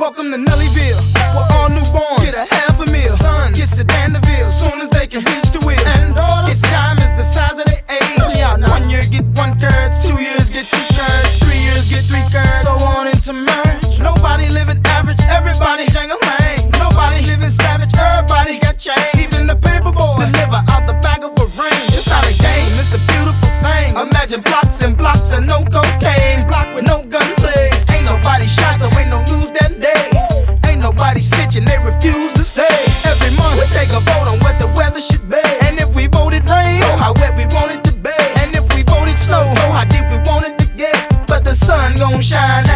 Welcome to Nellyville, where all newborns get a half a meal. Son gets to Danville, soon as they can reach the wheel. And daughters, gets time is the size of their age. One year get one curds, two years get two curds, three years get three curds, so on into merge. Nobody living average, everybody jangle lane. Nobody living savage, everybody got change. Even the paper boy liver out the back of a ring. It's not a game, it's a beautiful thing. Imagine blocks and blocks and no cocaine, blocks with no gunplay. Ain't nobody shot, so ain't no news that and they refuse to say. Every month we take a vote on what the weather should be. And if we voted rain, oh how wet we want it to be. And if we voted snow, oh how deep we want it to get. But the sun gon' shine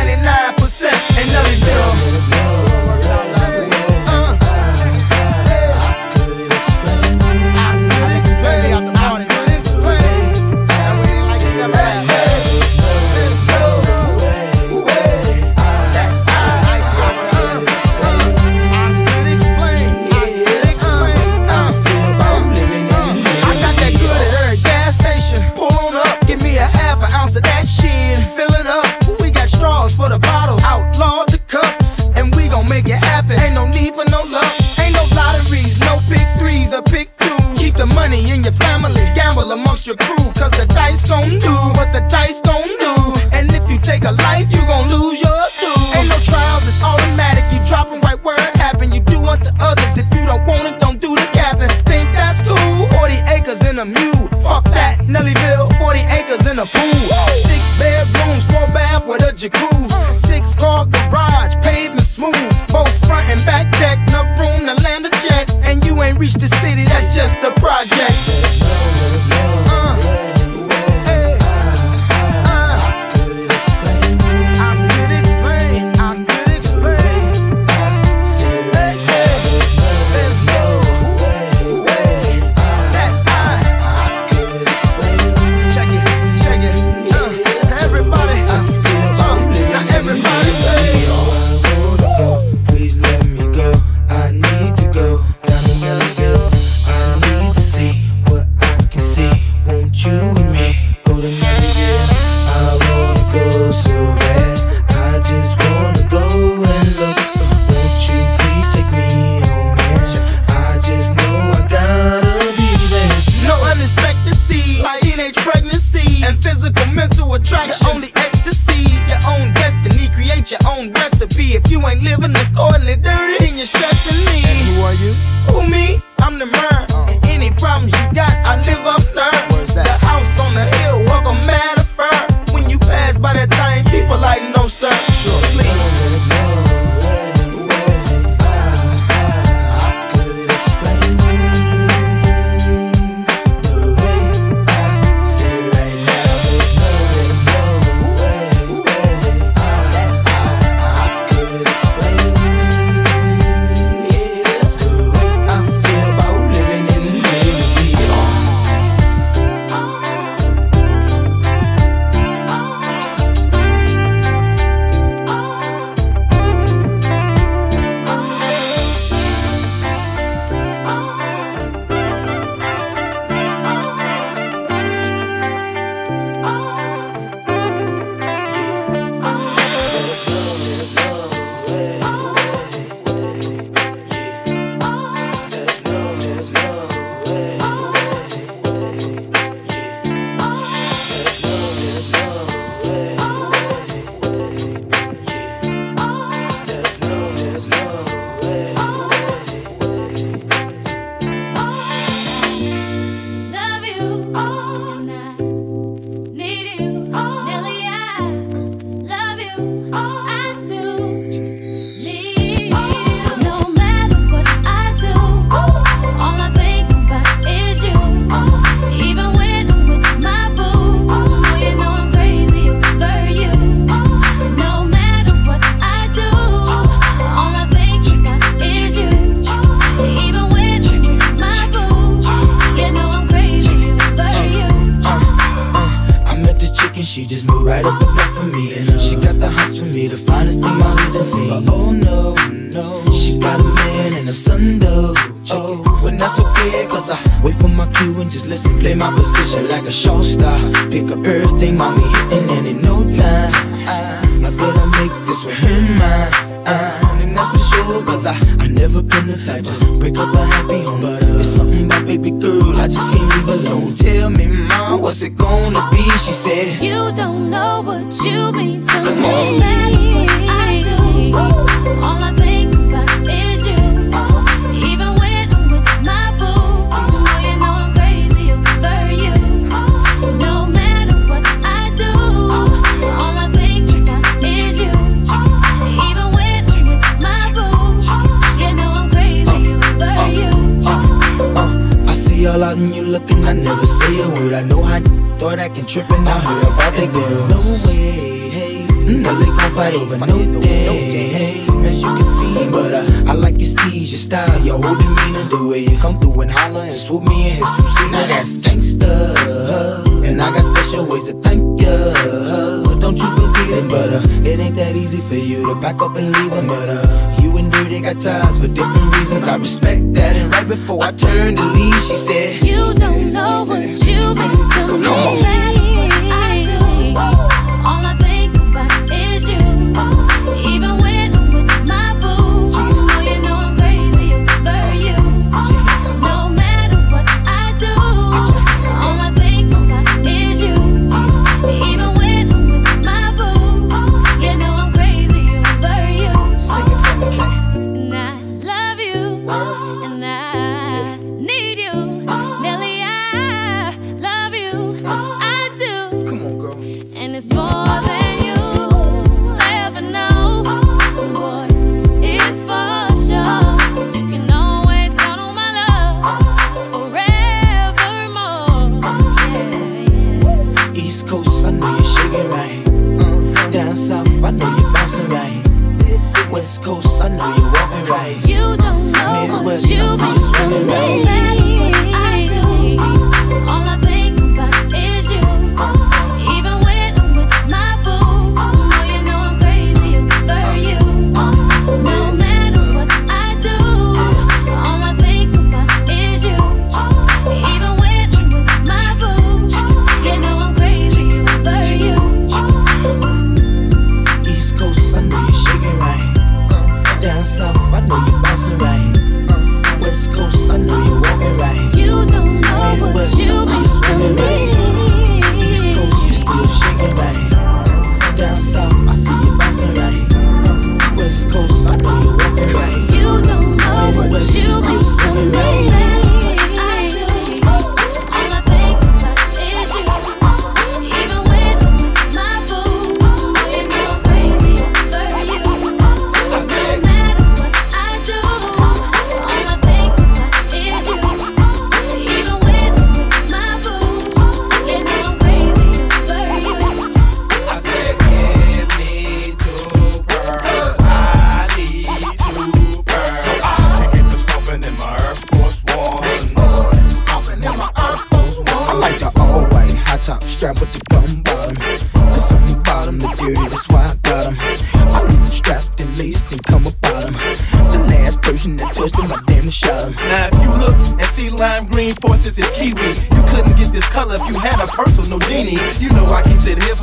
they got ties for different reasons. I respect that. And right before I turned to leave, she said, You don't know what you've been to me.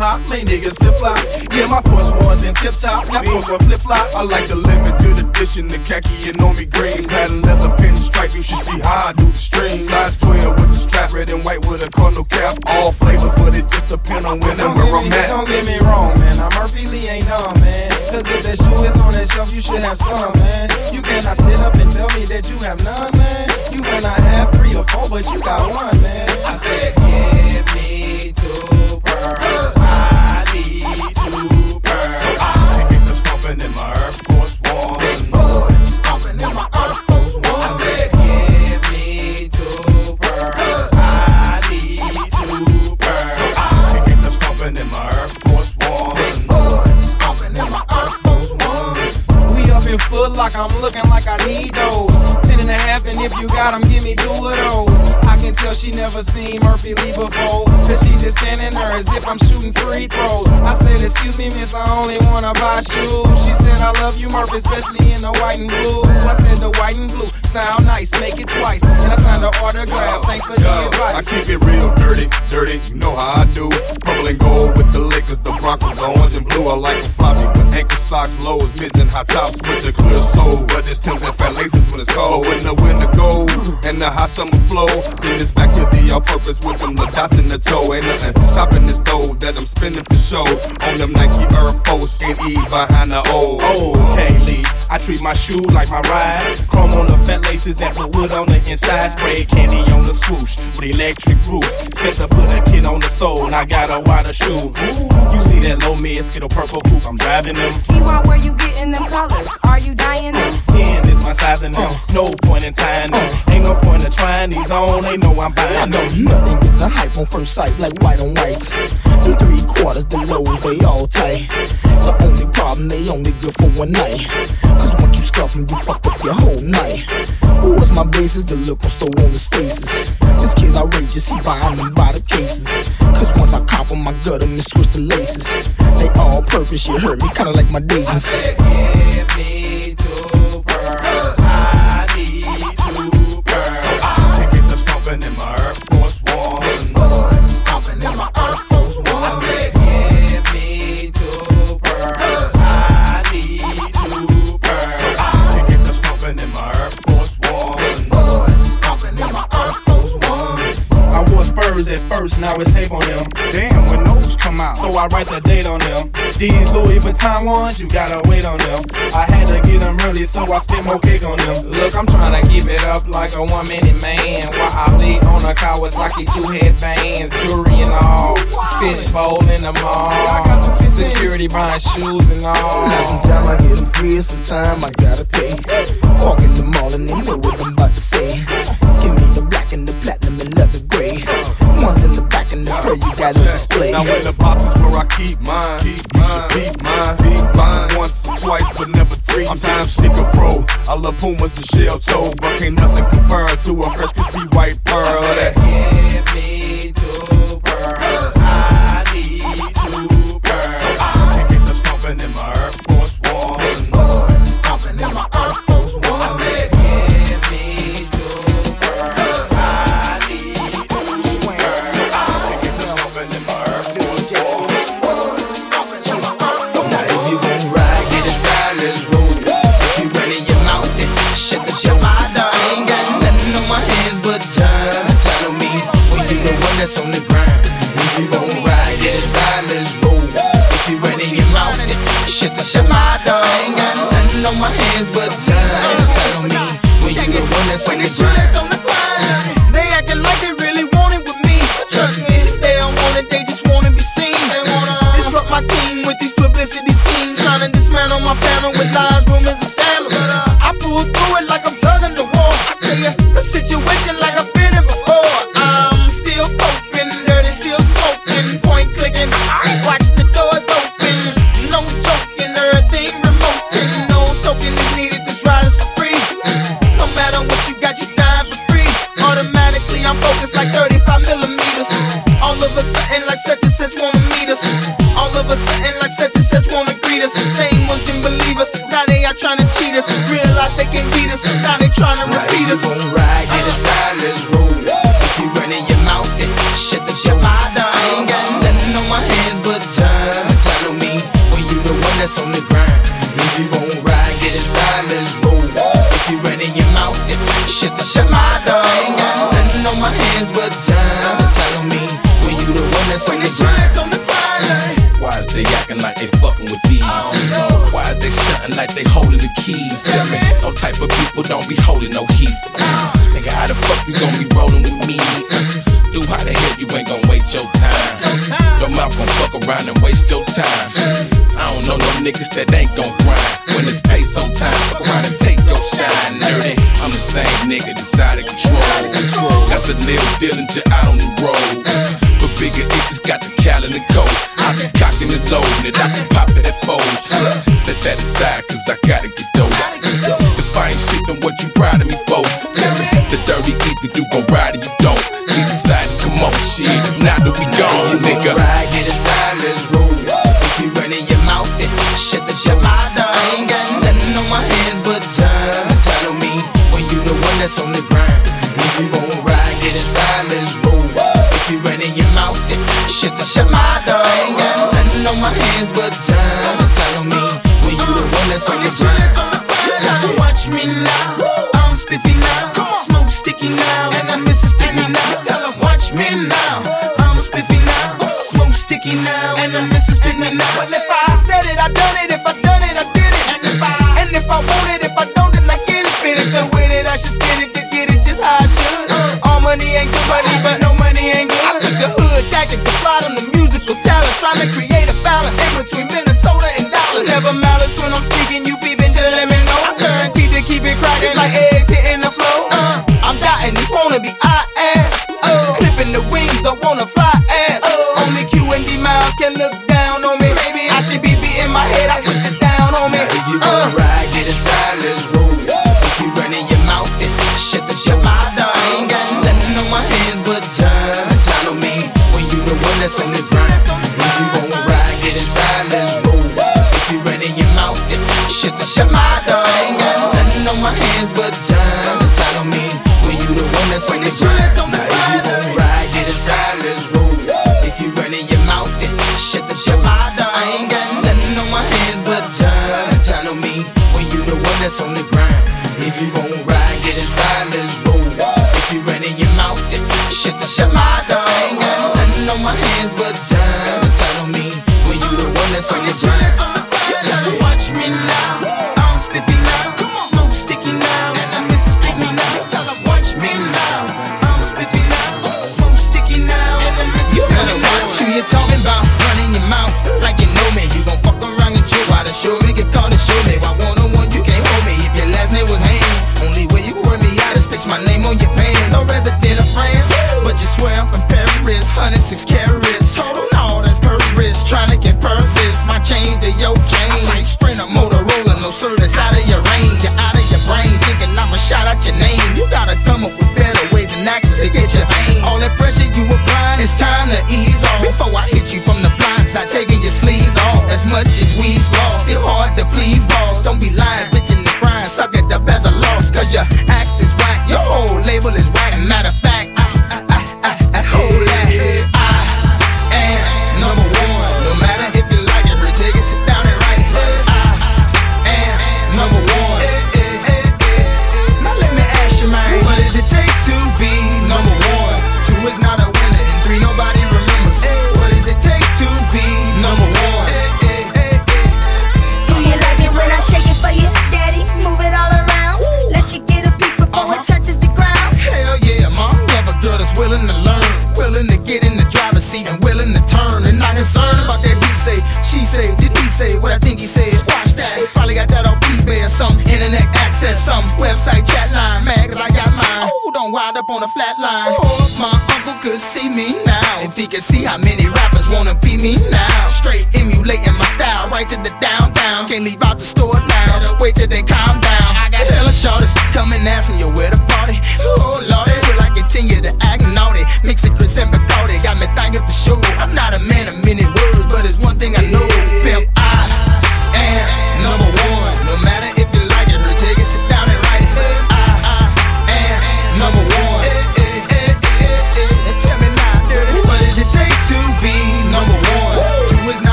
hop, make niggas flip flop. Yeah, my first ones in tip top, my Porsche one flip flop. I like the limit to the dish in the khaki and on me green. Pattern leather pinstripe, you should see how I do the strings. Size 12 with the strap, red and white with a cardinal cap. All flavors, but it just depend on when and where I'm at. Don't get me wrong, man. I'm Murphy Lee, ain't dumb, man. Cause if that shoe is on that shelf, you should have some, man. You cannot sit up and tell me that you have none, man. You cannot not have three or four, but you got one, man. Seen Murphy Lee before. Cause she just standing there as if I'm shooting free throws. I said, Excuse miss, I only wanna buy shoes. She said, I love you, Murphy, especially in the white and blue. I said, The white and blue sound nice, make it twice. And I signed an autograph. Thanks for the Yo, I keep it real dirty, dirty, you know how I do. Purple and gold with the Lakers, the Broncos, the orange and blue. I like them floppy with ankle socks, lows, mids, and high tops with a clear soul. But it's Tim's and fat laces when it's cold. When the winter gold and the hot summer flow, then it's back to the all purpose with them, the dots in the toe. Ain't nothing stopping this dough that I'm spending for show. On them Nike Air Force and E behind the O. Oh, Kaylee, I treat my shoe like my ride. Chrome on the fat laces and put wood on the inside. Spray candy on the swoosh with electric roof. Spencer put a kid on the sole and I got a wider shoe. You see that low mid skittle purple coupe? I'm driving them. Keyword, where you getting them colors? Are you dying them? 10 is my size and them. No point in tying them. Ain't no point in trying these on. They know I'm buying I know them. nothing but the hype on first sight, like white on whites. Them three quarters, the lows, they all tight. The only problem, they only good for one night. Cause once you scuff them, you fucked up your whole night. Who was my basis? The look on store on the spaces. This kid's outrageous, he buying them by the cases. Cause once I cop 'em, I gut 'em and switch the laces. They all purpose, you hurt me, kinda like my dating. Give me two at first, now it's tape on them. Damn, when those come out. So I write the date on them. These Louis Vuitton ones, you gotta wait on them. I had to get them early, so I spent more cake on them. Look, I'm trying to keep it up like a one minute man. While I lead on a Kawasaki, two headbands, jewelry and all. Fish bowl in the mall. Got security buying shoes and all. Now sometimes I get them free, and sometimes I gotta pay. Walk in the mall and they know what I'm about to say. Give me the black and the platinum and leather gray. Got on display. Now in the boxes where I keep mine, keep you should peep mine, peep mine once or twice, but never three I'm times. Sneaker pro, I love Pumas and shell toe, but can't nothing compare to a fresh crispy white pearl. That Give me two pearls. Same nigga decided control. Got the Lil Dillinger out on the road. But bigger itches got the cal in the coat. I can cock and the and I can pop it at foes. Set that aside, cause I gotta get dope. If I ain't shit, then what you proud of me for? The dirty eat that you gon' ride and you don't. We decided, come on, shit. If not, then we gone, nigga. Ride, get inside, let's roll. If you running your mouth, then shut the shut my ass on the ground. If you gon' ride, get inside, let's roll. If you running your mouth, then shut the shut my dog. Ain't got nothing on my hands. wanna be I dress on the grind. Now if you gon' ride, get inside, let's roll. If you running your mouth, then shut the show. I ain't got nothing on my hands but time. The time on me when you the one that's on the grind. If you gon' ride, get inside, let's roll. If you running your mouth, then shut the show.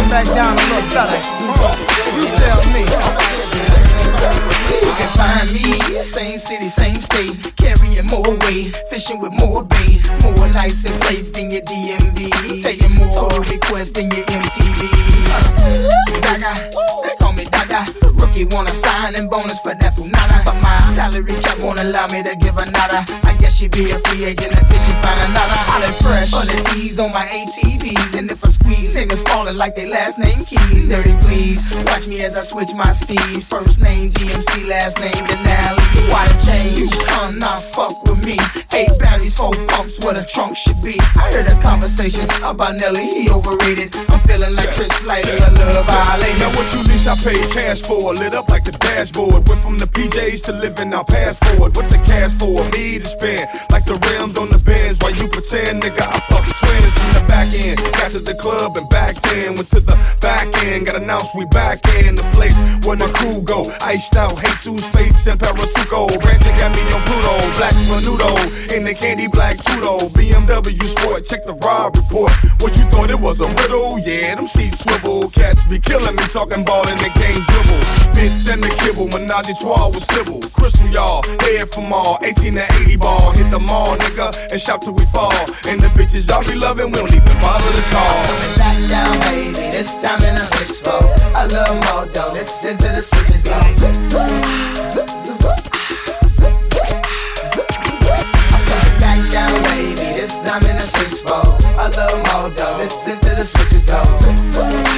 come back down a little better. You tell me. You can find me, same city, same state, carrying more weight, fishing with more bait, more lights and plates than your DMV, taking more total requests than your MTV. They call me Daga. Rookie wanna sign and bonus for that punana, but my salary cap won't allow me to give another. I guess she be a free agent until she find another. Holly fresh, on the D's on my ATVs, and if I squeeze, niggas falling like they last name keys. Dirty please, watch me as I switch my steeds. First name GMC, last name Denali. Why the change? You come not fuck with me. Eight batteries, four pumps, what the trunk should be. I heard the conversations about Nelly, he overrated. I'm feeling like Chris Lighter, a little violated. Now what you lease I paid cash for, lit up like the dashboard. Went from the PJs to living pass forward. What the cash for? Me to spend, like the rims on the Benz. While you pretend, nigga, I fuck twins from the back end. Got to the club and back then. Went to the back end, got announced we back in the place where the crew go. Iced out, Jesus face and Parasuco. Branson got me on Pluto, black Menudo in the candy black Tudo. BMW Sport, check the Robb Report. What you thought it was a riddle? Yeah, them seats swivel. Cats be killing me, talking ball and they can't dribble. Bitch and the kibble, menage trois with Sybil. Crystal, y'all, head from all, 18 to 80 ball. Hit the mall, nigga, and shop till we fall. And the bitches y'all be loving, we don't even bother to call. Back down, baby, this time in a 6 4 I love dough. listen to the switches go. zip, zip, zip, zip, zip. Down, baby, this time in a 6-4 I love dough. listen to the switches go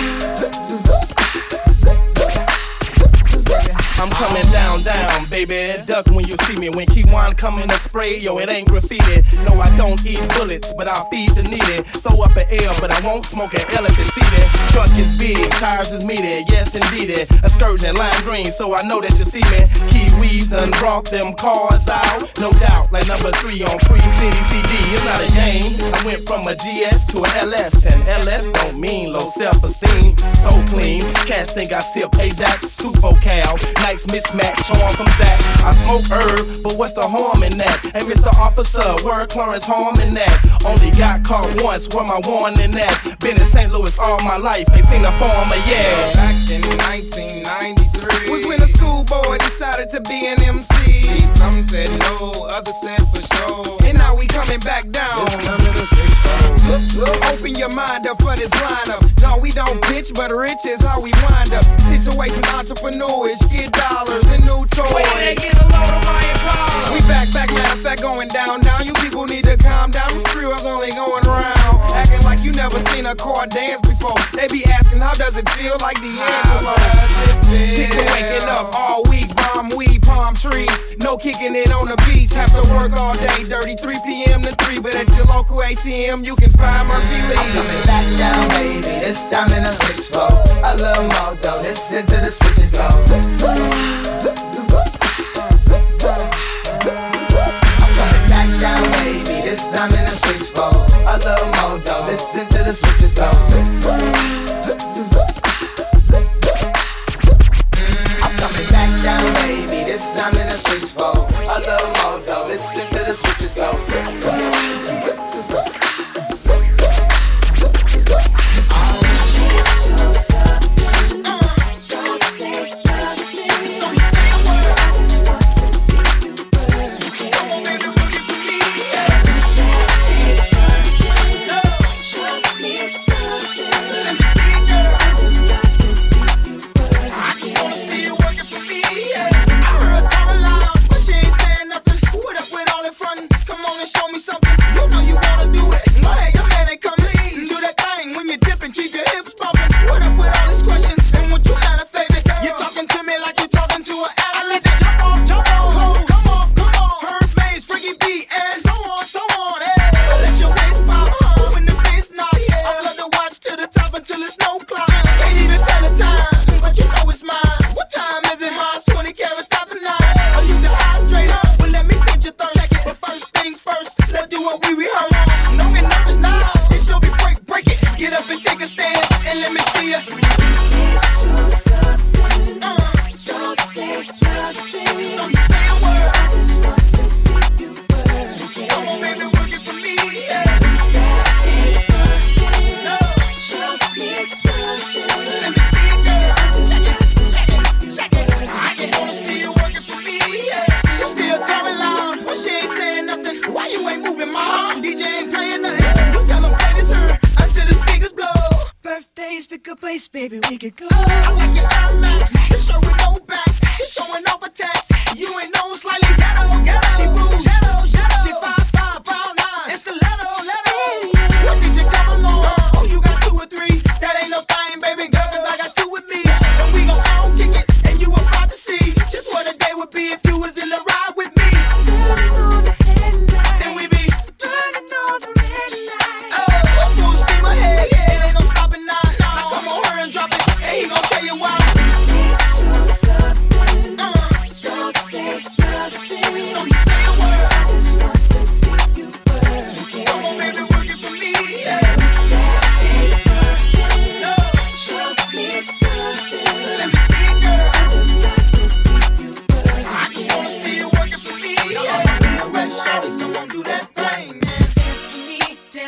I'm coming down, down, baby. Duck when you see me. When Kyjuan come in a spray, yo, it ain't graffiti. No, I don't eat bullets, but I'll feed the needy. Throw up an L, but I won't smoke an L if it's seated. Truck is big, tires is meaty, yes indeed. Excursion lime green, so I know that you see me. Kiwis done brought them cars out, no doubt. Like number three on Free City CD. It's not a game. I went from a GS to an LS, and LS don't mean low self-esteem. So clean, cats think I sip Ajax, Super Cal. Nice mismatch, on from Zach. I smoke herb, but what's the harm in that? Hey, Mr. Officer, word Clarence harm in that? Only got caught once, where my warning that? Been in St. Louis all my life, ain't seen a farmer yet. Back in 1993 was when a schoolboy decided to be an MC. See, some said no, others said for sure. And now we coming back down. This time in the six Open your mind up for this lineup. No, we don't pitch, but rich is how we wind up. Situations entrepreneurs, get dollars and new toys. Wait, they get a load of my Impala. We back, back, matter of fact, going down, down. You people need to calm down. Them screws only going round like you never seen a car dance before. They be asking, how does it feel like D'Angelo? Picture waking up all week, bomb weed, palm trees. No kicking it on the beach. Have to work all day, dirty 3 p.m. to 3. But at your local ATM, you can find Murphy Lee. I'm coming back down, baby. This time in a 6 four. A little more Modo. Listen to the switches go. I'm coming back down, baby. This time in a 6 -4 my little mojo. Listen to the switches go. I'm coming back down, baby. This time in a six fold. A little mojo. Listen to the switches go.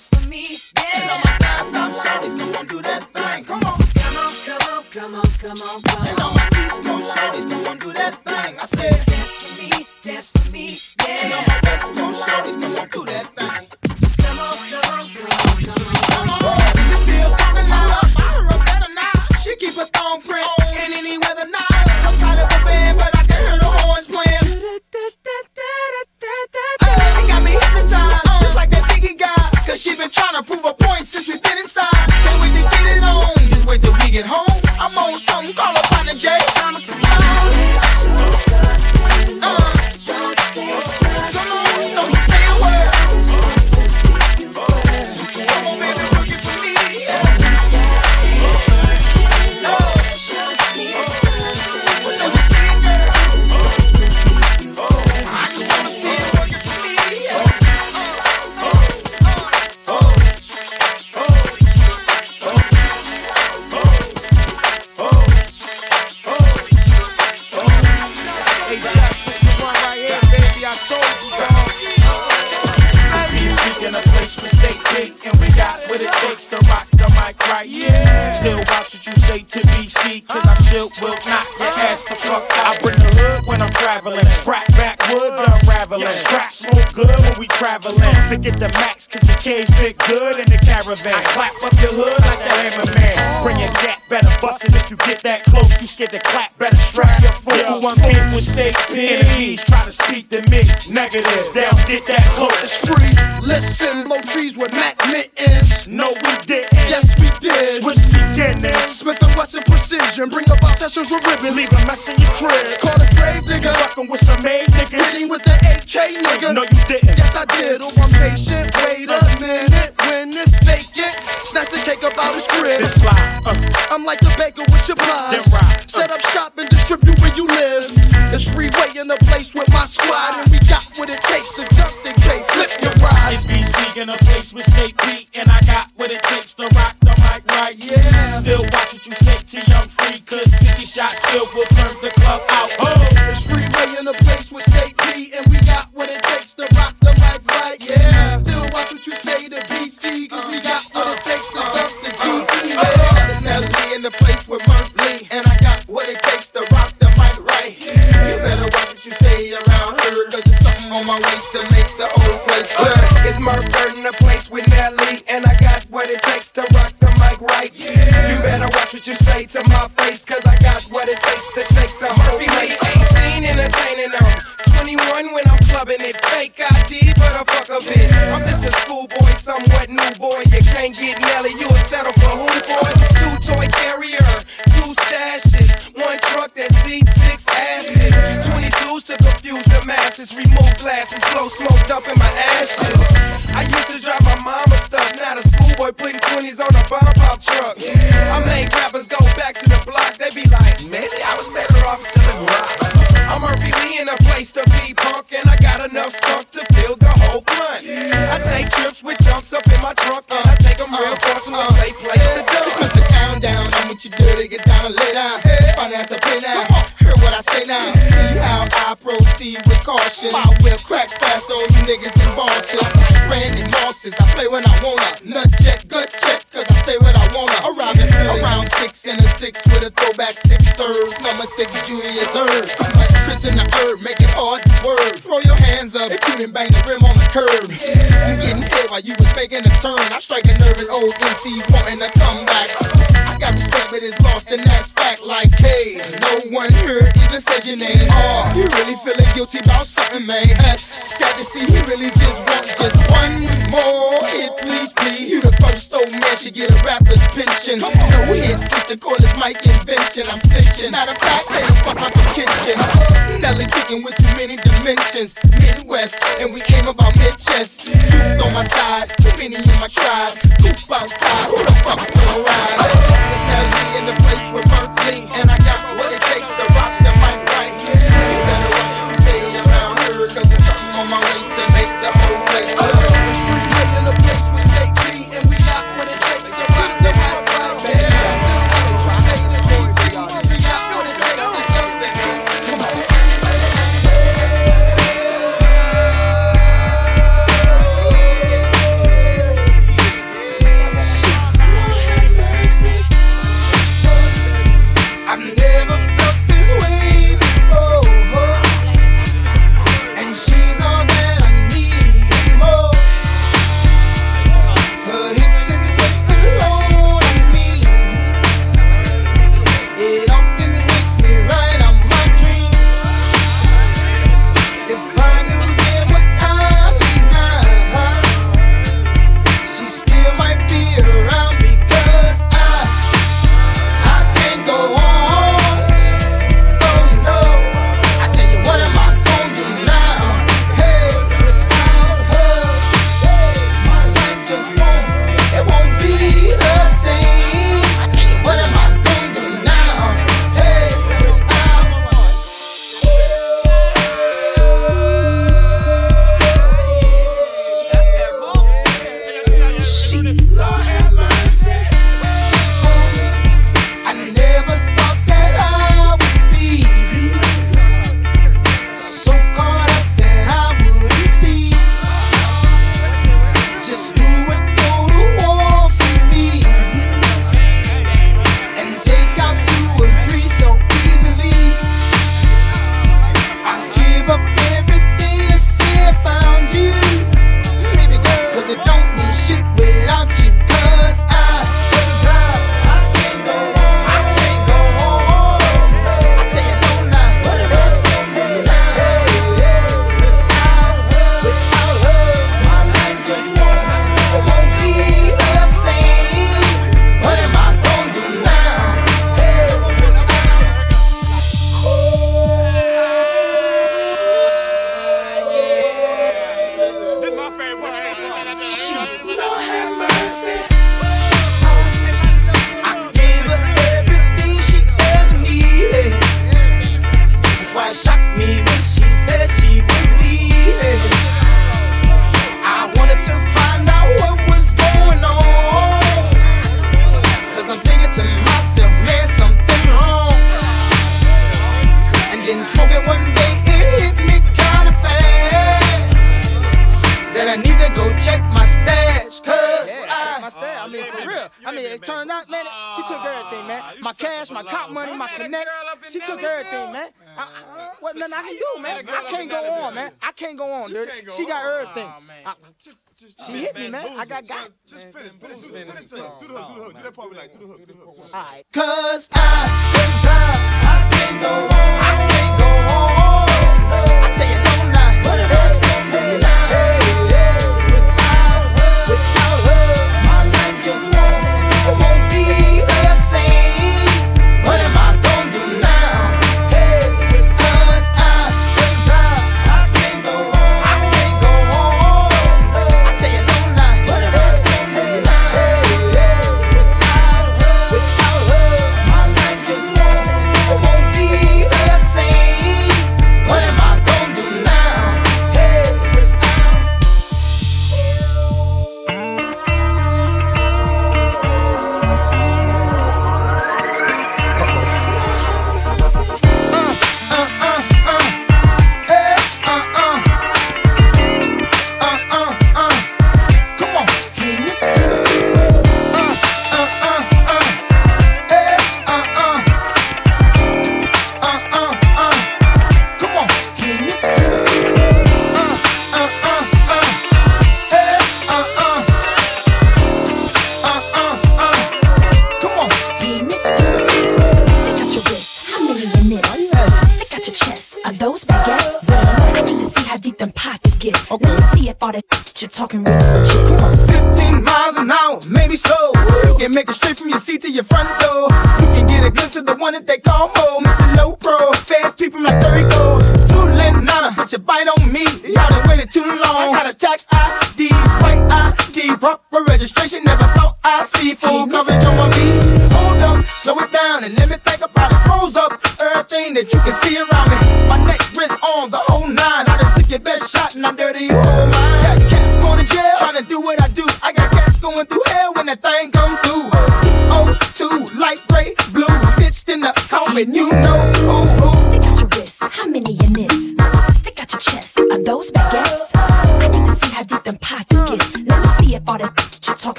this for me. Yeah. And all my downside shorties, come on, do that thing. Come on. Come on, come on, come on, come on, come on. And all my East Coast shorties, come on, do that thing. I said, dance for me, dance for me, yeah. And all my West Coast shorties, come on, do that thing. negative. Down, get that hook. It's free. Listen, Blow trees with Mac mittens. No, we didn't. Yes, we did. Switch beginnings. Smith and Wesson precision. Bring up our sessions with ribbons. Leave a mess in your crib. Call a grave nigga. Fucking with some made niggas. Hitting with the AK nigga. No, you didn't. Yes, I did. Oh, I'm patient. Wait a minute. When it's vacant, snatch the cake up out his crib. This lie, uh. I'm like the baker with your blinds. Right, uh. Set up shop and distribute where you live. It's free way in the place with my squad, and we got what it takes to your name. You really feeling guilty about something, man. That's sad to see. He really just want just one more hit, please, please. You the first old man should get a rapper's pension. No, we sister, call this mic invention. I'm switchin', Not a fact, the Fuck out the kitchen. Nelly kicking with too many dimensions. Midwest, and we aim about mid chest. You on my side, too many in my tribe.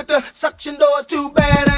With the suction doors, too bad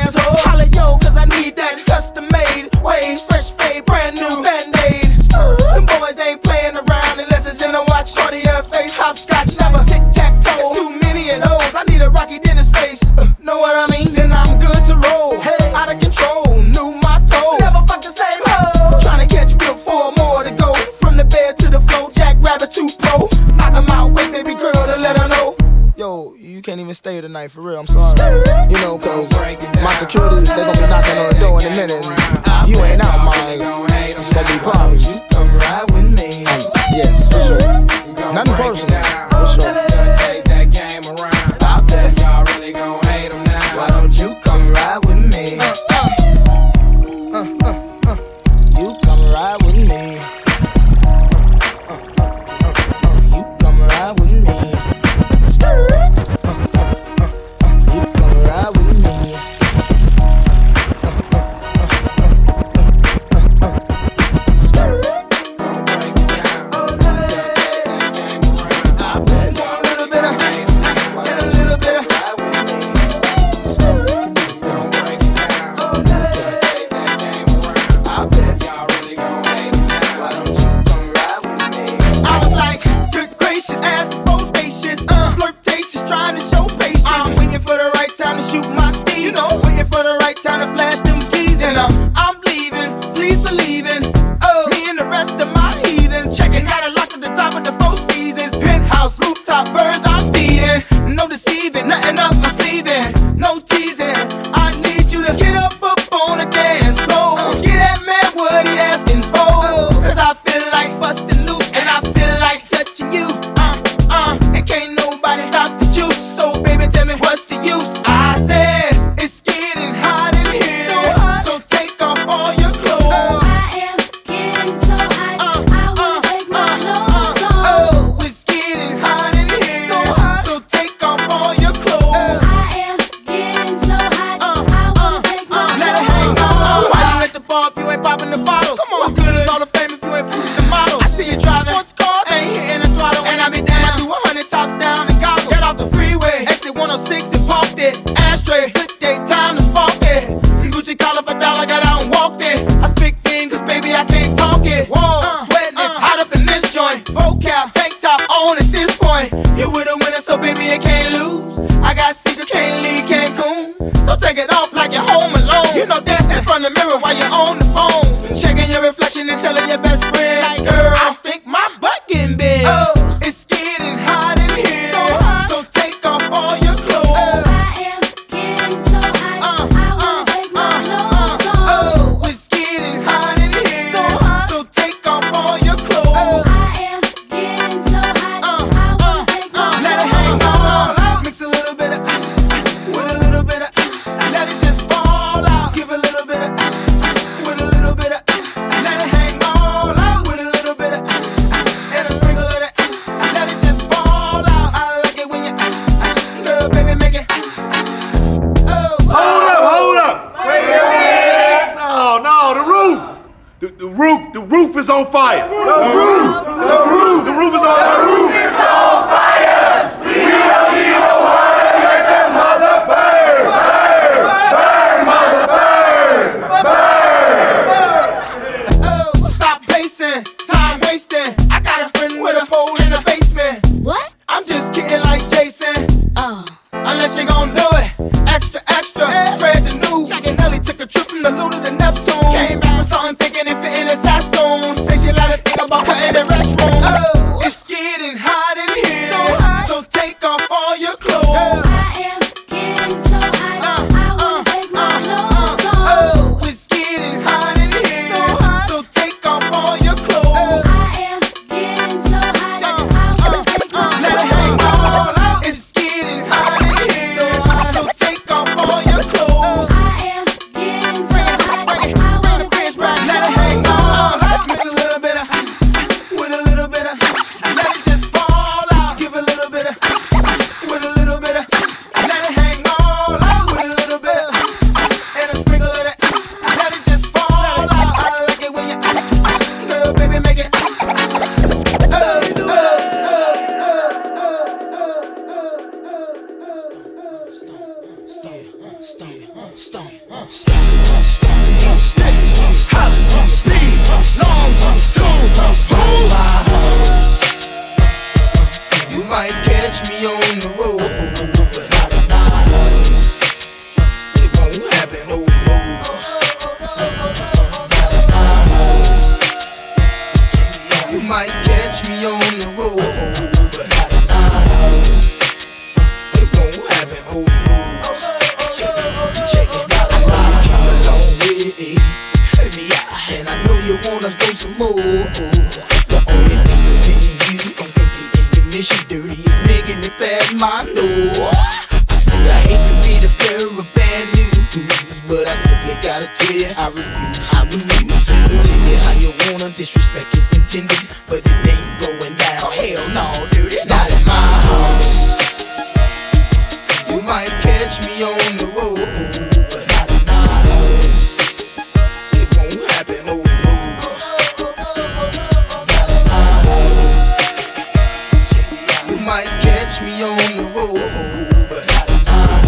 me on the road. But I don't mind.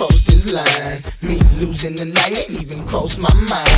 cross this line, me losing the night ain't even crossed my mind.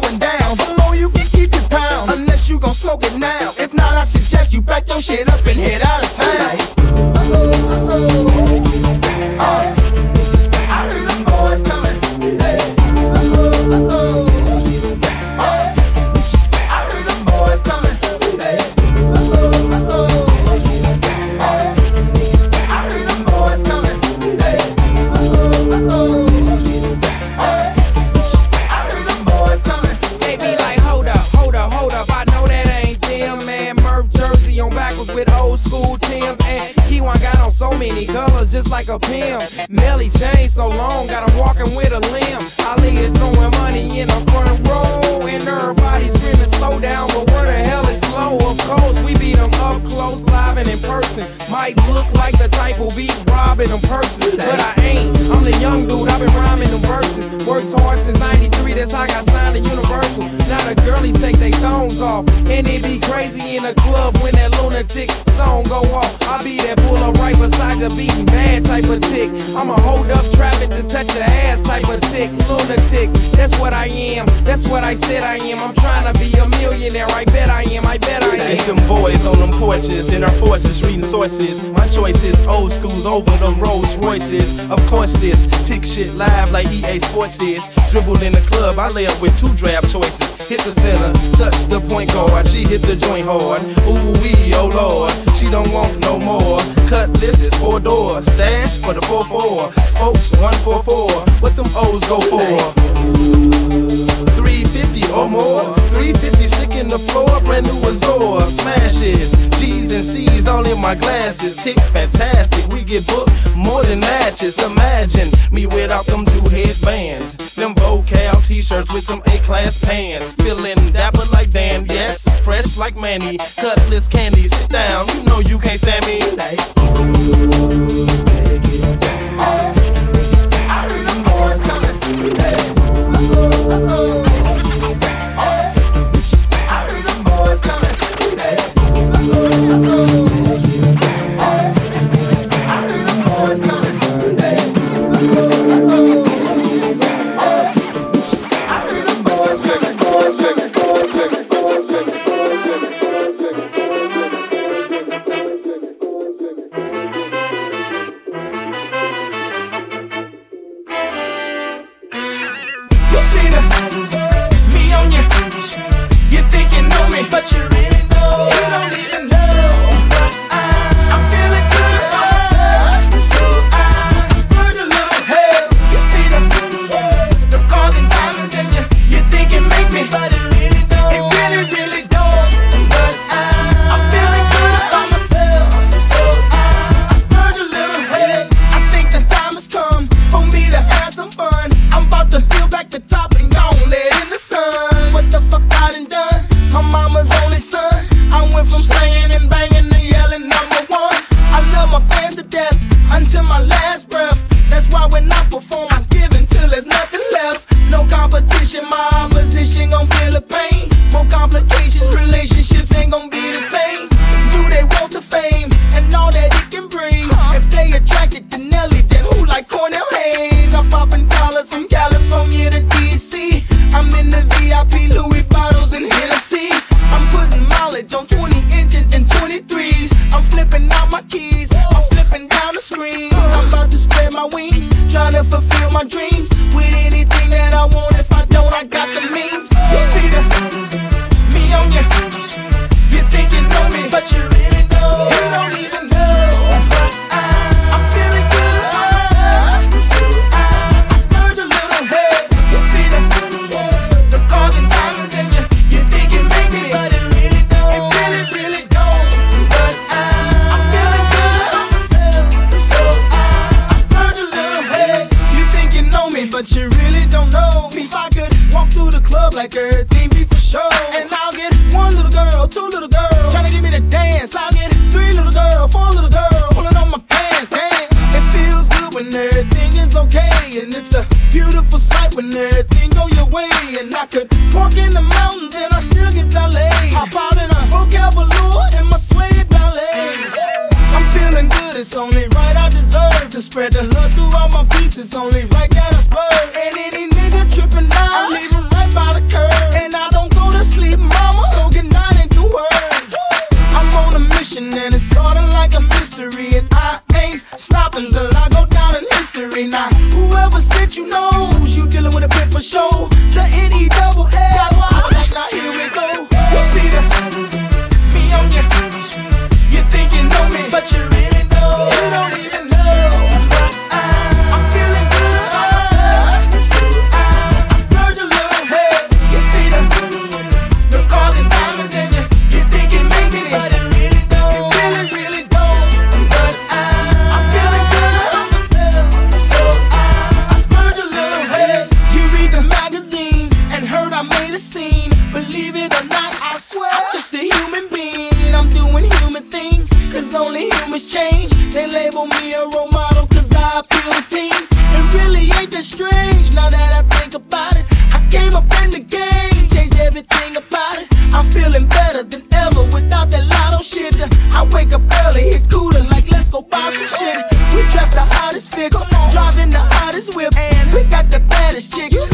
going down. over them Rolls Royces. Of course, this tick shit live like EA Sports is. Dribbled in the club, I lay up with two draft choices. Hit the center, touch the point guard. She hit the joint hard. Ooh wee, oh lord, she don't want no more. Cut laces, four doors. Stash for the four four. Spokes one four four. What them O's go for? Three 50 or more. 350 stick in the floor, brand new Azor. Smashes, G's and C's all in my glasses. Ticks fantastic, we get booked more than matches. Imagine me without them two headbands. Them vocal t-shirts with some A-class pants. Feeling dapper like Dan, yes. Fresh like Manny, Cutlass candy. Sit down, you know you can't stand me. Like, chicks,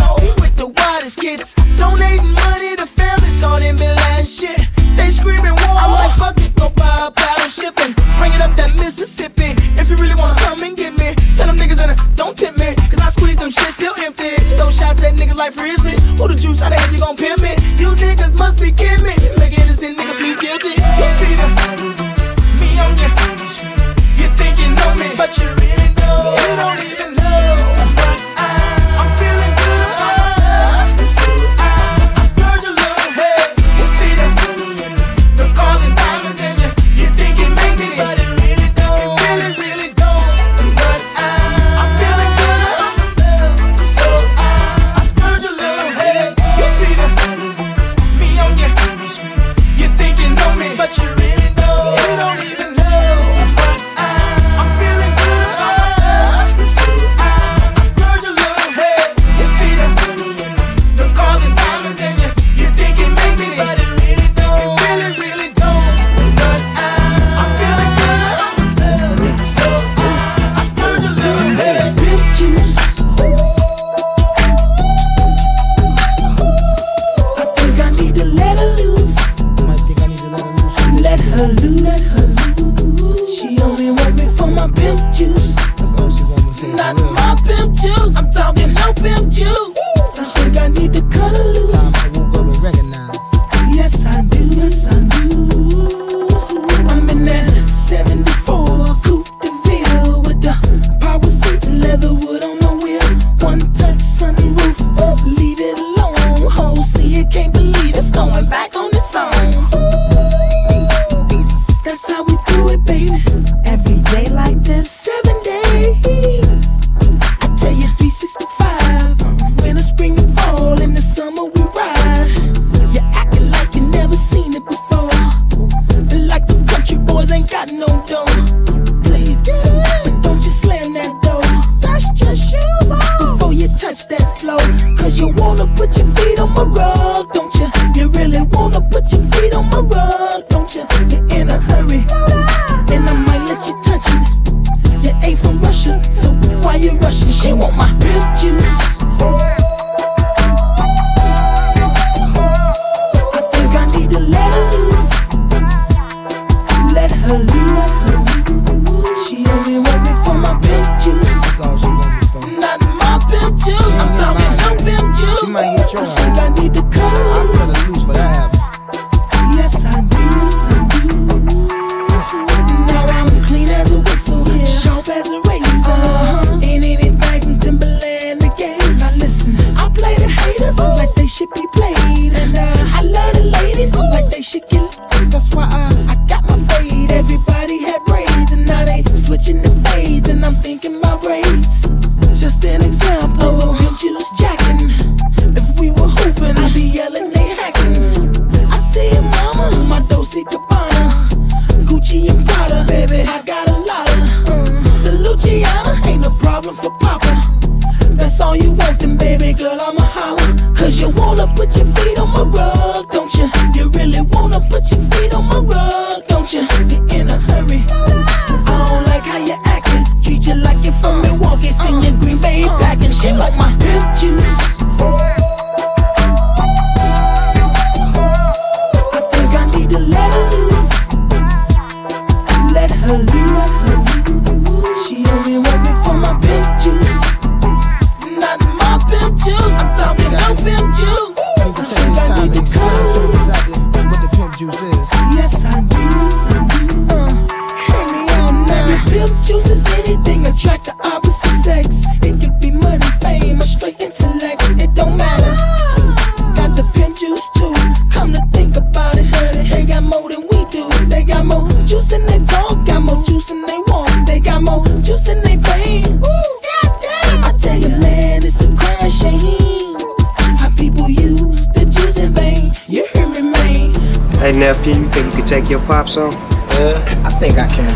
nephew, you think you could take your pops on? Uh, I think I can.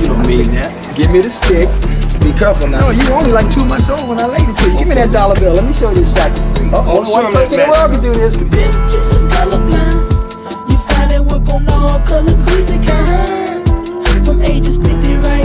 You don't mean that. Give me the stick. Be careful now. No, you only like two months old when I laid it to you. Give me that dollar bill. Let me show you this shot. Oh, one person in the world can do this. Bitches is colorblind. You find work on all color kinds. From ages 50 right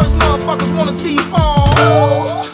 first motherfuckers wanna see you fall.